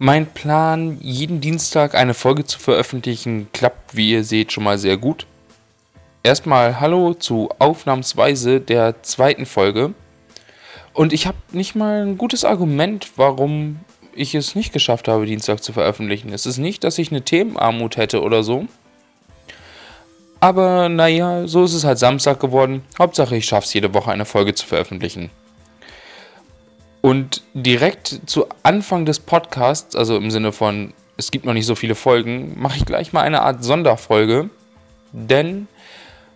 Mein Plan, jeden Dienstag eine Folge zu veröffentlichen, klappt, wie ihr seht, schon mal sehr gut. Erstmal Hallo zu Aufnahmsweise der zweiten Folge. Und ich habe nicht mal ein gutes Argument, warum ich es nicht geschafft habe, Dienstag zu veröffentlichen. Es ist nicht, dass ich eine Themenarmut hätte oder so. Aber naja, so ist es halt Samstag geworden. Hauptsache, ich schaffe es jede Woche eine Folge zu veröffentlichen. Und direkt zu Anfang des Podcasts, also im Sinne von, es gibt noch nicht so viele Folgen, mache ich gleich mal eine Art Sonderfolge. Denn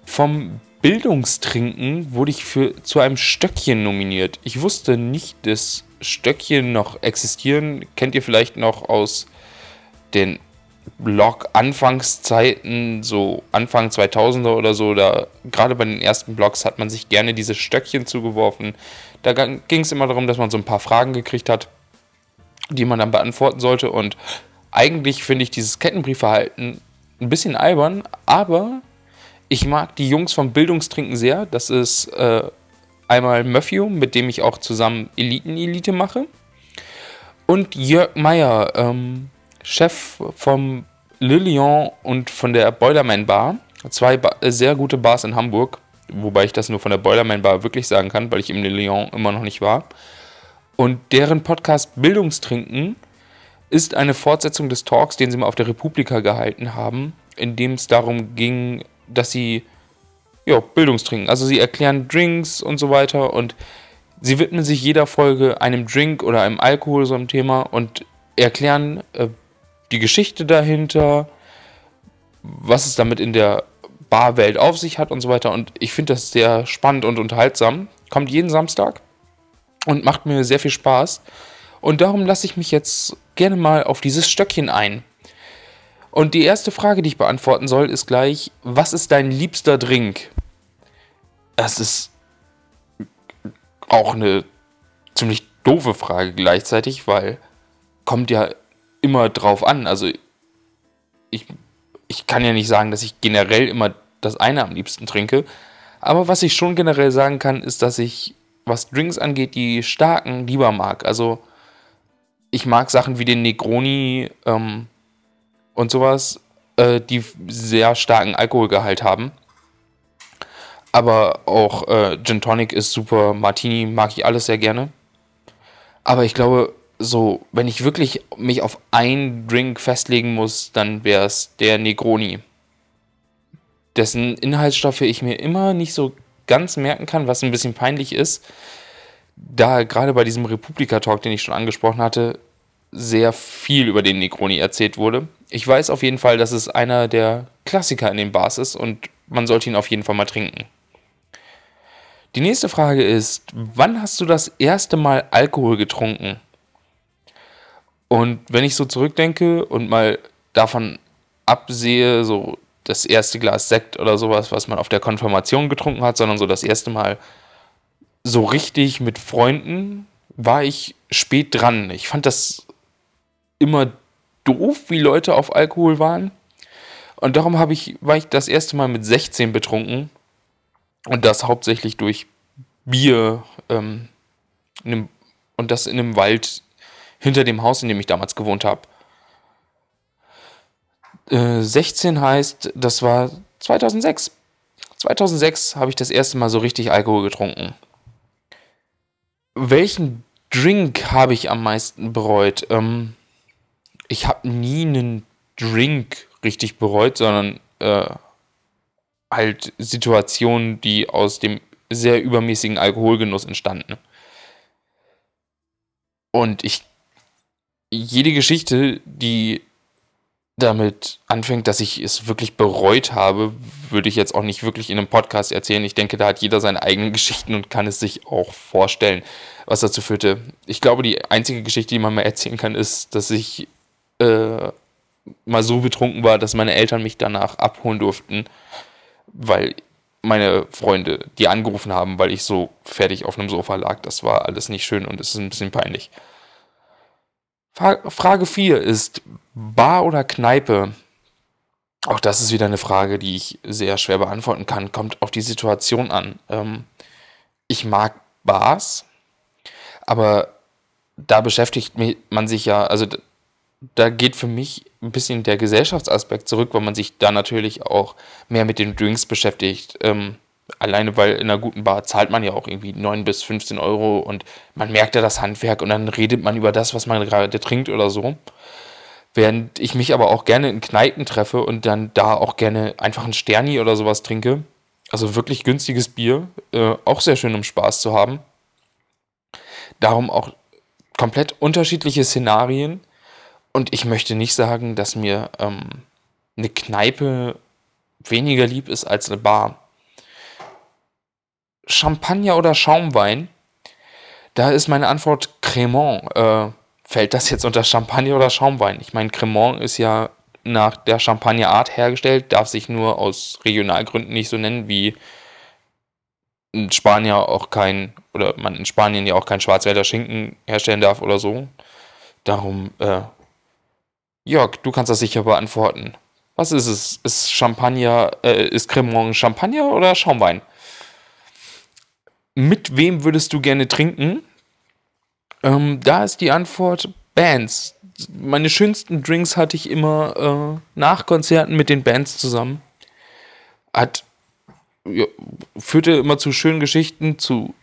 vom Bildungstrinken wurde ich für, zu einem Stöckchen nominiert. Ich wusste nicht, dass Stöckchen noch existieren. Kennt ihr vielleicht noch aus den Blog-Anfangszeiten, so Anfang 2000er oder so, da gerade bei den ersten Blogs hat man sich gerne diese Stöckchen zugeworfen. Da ging es immer darum, dass man so ein paar Fragen gekriegt hat, die man dann beantworten sollte. Und eigentlich finde ich dieses Kettenbriefverhalten ein bisschen albern, aber ich mag die Jungs vom Bildungstrinken sehr. Das ist äh, einmal Matthew, mit dem ich auch zusammen Eliten-Elite mache. Und Jörg Meyer, ähm, Chef vom Lilian und von der Boilerman Bar. Zwei ba äh, sehr gute Bars in Hamburg, wobei ich das nur von der Boilerman Bar wirklich sagen kann, weil ich im Lilian immer noch nicht war. Und deren Podcast Bildungstrinken ist eine Fortsetzung des Talks, den sie mal auf der Republika gehalten haben, in dem es darum ging, dass sie ja, Bildungstrinken. Also sie erklären Drinks und so weiter und sie widmen sich jeder Folge einem Drink oder einem Alkohol, so einem Thema und erklären, äh, die Geschichte dahinter, was es damit in der Barwelt auf sich hat und so weiter. Und ich finde das sehr spannend und unterhaltsam. Kommt jeden Samstag und macht mir sehr viel Spaß. Und darum lasse ich mich jetzt gerne mal auf dieses Stöckchen ein. Und die erste Frage, die ich beantworten soll, ist gleich, was ist dein liebster Drink? Das ist auch eine ziemlich doofe Frage gleichzeitig, weil kommt ja immer drauf an. Also ich, ich kann ja nicht sagen, dass ich generell immer das eine am liebsten trinke. Aber was ich schon generell sagen kann, ist, dass ich, was Drinks angeht, die starken lieber mag. Also ich mag Sachen wie den Negroni ähm, und sowas, äh, die sehr starken Alkoholgehalt haben. Aber auch äh, Gin Tonic ist super, Martini mag ich alles sehr gerne. Aber ich glaube, so, wenn ich wirklich mich auf einen Drink festlegen muss, dann wäre es der Negroni. Dessen Inhaltsstoffe ich mir immer nicht so ganz merken kann, was ein bisschen peinlich ist, da gerade bei diesem Republika-Talk, den ich schon angesprochen hatte, sehr viel über den Negroni erzählt wurde. Ich weiß auf jeden Fall, dass es einer der Klassiker in den Bars ist und man sollte ihn auf jeden Fall mal trinken. Die nächste Frage ist, wann hast du das erste Mal Alkohol getrunken? Und wenn ich so zurückdenke und mal davon absehe, so das erste Glas Sekt oder sowas, was man auf der Konfirmation getrunken hat, sondern so das erste Mal so richtig mit Freunden, war ich spät dran. Ich fand das immer doof, wie Leute auf Alkohol waren. Und darum habe ich, war ich das erste Mal mit 16 betrunken. Und das hauptsächlich durch Bier ähm, einem, und das in einem Wald hinter dem Haus, in dem ich damals gewohnt habe. Äh, 16 heißt, das war 2006. 2006 habe ich das erste Mal so richtig Alkohol getrunken. Welchen Drink habe ich am meisten bereut? Ähm, ich habe nie einen Drink richtig bereut, sondern äh, halt Situationen, die aus dem sehr übermäßigen Alkoholgenuss entstanden. Und ich jede Geschichte, die damit anfängt, dass ich es wirklich bereut habe, würde ich jetzt auch nicht wirklich in einem Podcast erzählen. Ich denke, da hat jeder seine eigenen Geschichten und kann es sich auch vorstellen, was dazu führte. Ich glaube, die einzige Geschichte, die man mal erzählen kann, ist, dass ich äh, mal so betrunken war, dass meine Eltern mich danach abholen durften, weil meine Freunde die angerufen haben, weil ich so fertig auf einem Sofa lag. Das war alles nicht schön und es ist ein bisschen peinlich. Frage 4 ist Bar oder Kneipe? Auch das ist wieder eine Frage, die ich sehr schwer beantworten kann. Kommt auf die Situation an. Ähm, ich mag Bars, aber da beschäftigt man sich ja, also da geht für mich ein bisschen der Gesellschaftsaspekt zurück, weil man sich da natürlich auch mehr mit den Drinks beschäftigt. Ähm, alleine weil in einer guten Bar zahlt man ja auch irgendwie 9 bis 15 Euro und man merkt ja das Handwerk und dann redet man über das, was man gerade trinkt oder so. Während ich mich aber auch gerne in Kneipen treffe und dann da auch gerne einfach ein Sterni oder sowas trinke. Also wirklich günstiges Bier. Äh, auch sehr schön, um Spaß zu haben. Darum auch komplett unterschiedliche Szenarien. Und ich möchte nicht sagen, dass mir ähm, eine Kneipe weniger lieb ist als eine Bar. Champagner oder Schaumwein? Da ist meine Antwort Cremant. Äh, fällt das jetzt unter Champagner oder Schaumwein? Ich meine, Cremant ist ja nach der Champagnerart hergestellt, darf sich nur aus Regionalgründen nicht so nennen, wie in Spanien auch kein, oder man in Spanien ja auch kein Schwarzwälder Schinken herstellen darf oder so. Darum, äh, Jörg, du kannst das sicher beantworten. Was ist es? Ist Champagner, äh, ist Cremant Champagner oder Schaumwein? Mit wem würdest du gerne trinken? Ähm, da ist die Antwort Bands. Meine schönsten Drinks hatte ich immer äh, nach Konzerten mit den Bands zusammen. Hat ja, führte immer zu schönen Geschichten, zu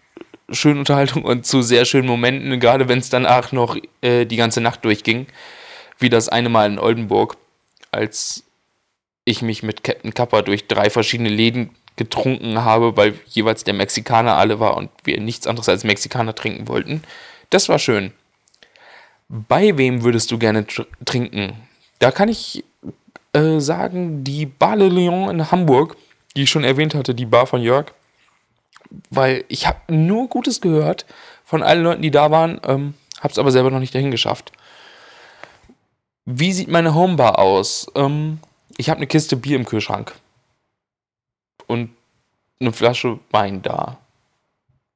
schönen Unterhaltungen und zu sehr schönen Momenten, gerade wenn es danach noch äh, die ganze Nacht durchging. Wie das eine Mal in Oldenburg, als ich mich mit Captain Kappa durch drei verschiedene Läden getrunken habe, weil jeweils der Mexikaner alle war und wir nichts anderes als Mexikaner trinken wollten. Das war schön. Bei wem würdest du gerne tr trinken? Da kann ich äh, sagen, die Bar Le Lion in Hamburg, die ich schon erwähnt hatte, die Bar von Jörg. Weil ich habe nur Gutes gehört von allen Leuten, die da waren, ähm, habe es aber selber noch nicht dahin geschafft. Wie sieht meine Homebar aus? Ähm, ich habe eine Kiste Bier im Kühlschrank und eine Flasche Wein da.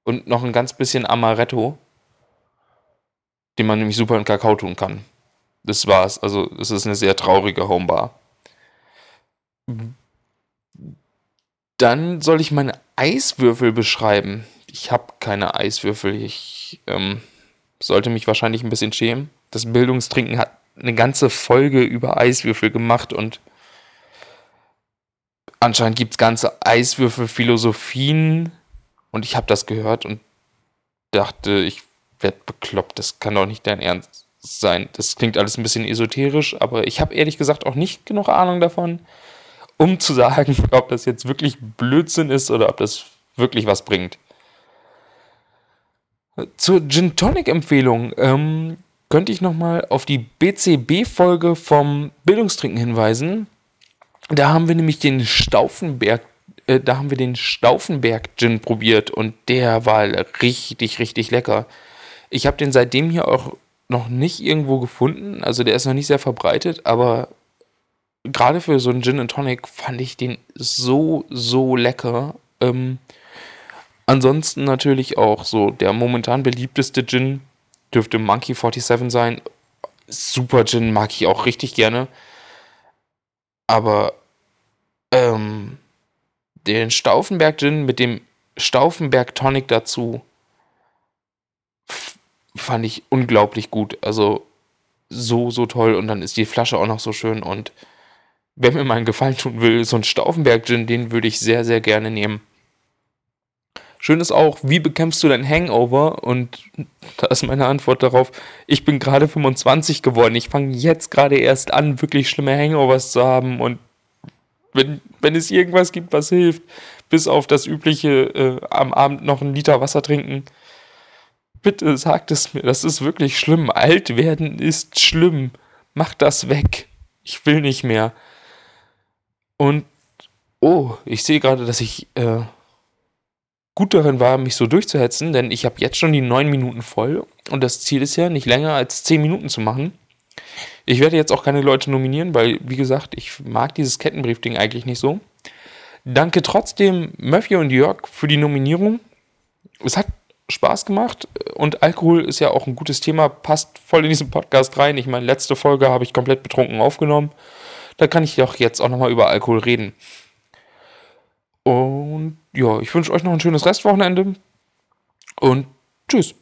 Und noch ein ganz bisschen Amaretto, den man nämlich super in Kakao tun kann. Das war's. Also, es ist eine sehr traurige Homebar. Dann soll ich meine Eiswürfel beschreiben. Ich habe keine Eiswürfel. Ich ähm, sollte mich wahrscheinlich ein bisschen schämen. Das Bildungstrinken hat eine ganze Folge über Eiswürfel gemacht und anscheinend gibt es ganze Eiswürfel-Philosophien und ich habe das gehört und dachte, ich werde bekloppt. Das kann doch nicht dein Ernst sein. Das klingt alles ein bisschen esoterisch, aber ich habe ehrlich gesagt auch nicht genug Ahnung davon, um zu sagen, ob das jetzt wirklich Blödsinn ist oder ob das wirklich was bringt. Zur Gin Tonic Empfehlung ähm, könnte ich nochmal auf die BCB-Folge vom Bildungstrinken hinweisen. Da haben wir nämlich den Stauffenberg, äh, da haben wir den Stauffenberg Gin probiert und der war richtig, richtig lecker. Ich habe den seitdem hier auch noch nicht irgendwo gefunden, also der ist noch nicht sehr verbreitet, aber gerade für so einen Gin and Tonic fand ich den so, so lecker. Ähm, ansonsten natürlich auch so der momentan beliebteste Gin dürfte Monkey 47 sein. Super Gin mag ich auch richtig gerne. Aber ähm, den Stauffenberg Gin mit dem Stauffenberg Tonic dazu fand ich unglaublich gut. Also so, so toll. Und dann ist die Flasche auch noch so schön. Und wer mir mal einen Gefallen tun will, so ein Stauffenberg Gin, den würde ich sehr, sehr gerne nehmen. Schön ist auch, wie bekämpfst du dein Hangover? Und da ist meine Antwort darauf, ich bin gerade 25 geworden. Ich fange jetzt gerade erst an, wirklich schlimme Hangovers zu haben. Und wenn, wenn es irgendwas gibt, was hilft, bis auf das übliche äh, am Abend noch einen Liter Wasser trinken, bitte sagt es mir. Das ist wirklich schlimm. Alt werden ist schlimm. Mach das weg. Ich will nicht mehr. Und, oh, ich sehe gerade, dass ich... Äh, gut darin war, mich so durchzuhetzen, denn ich habe jetzt schon die neun Minuten voll und das Ziel ist ja, nicht länger als zehn Minuten zu machen. Ich werde jetzt auch keine Leute nominieren, weil, wie gesagt, ich mag dieses Kettenbrief-Ding eigentlich nicht so. Danke trotzdem Murphy und Jörg für die Nominierung. Es hat Spaß gemacht und Alkohol ist ja auch ein gutes Thema, passt voll in diesen Podcast rein. Ich meine, letzte Folge habe ich komplett betrunken aufgenommen. Da kann ich doch jetzt auch nochmal über Alkohol reden. Und ja, ich wünsche euch noch ein schönes Restwochenende und tschüss.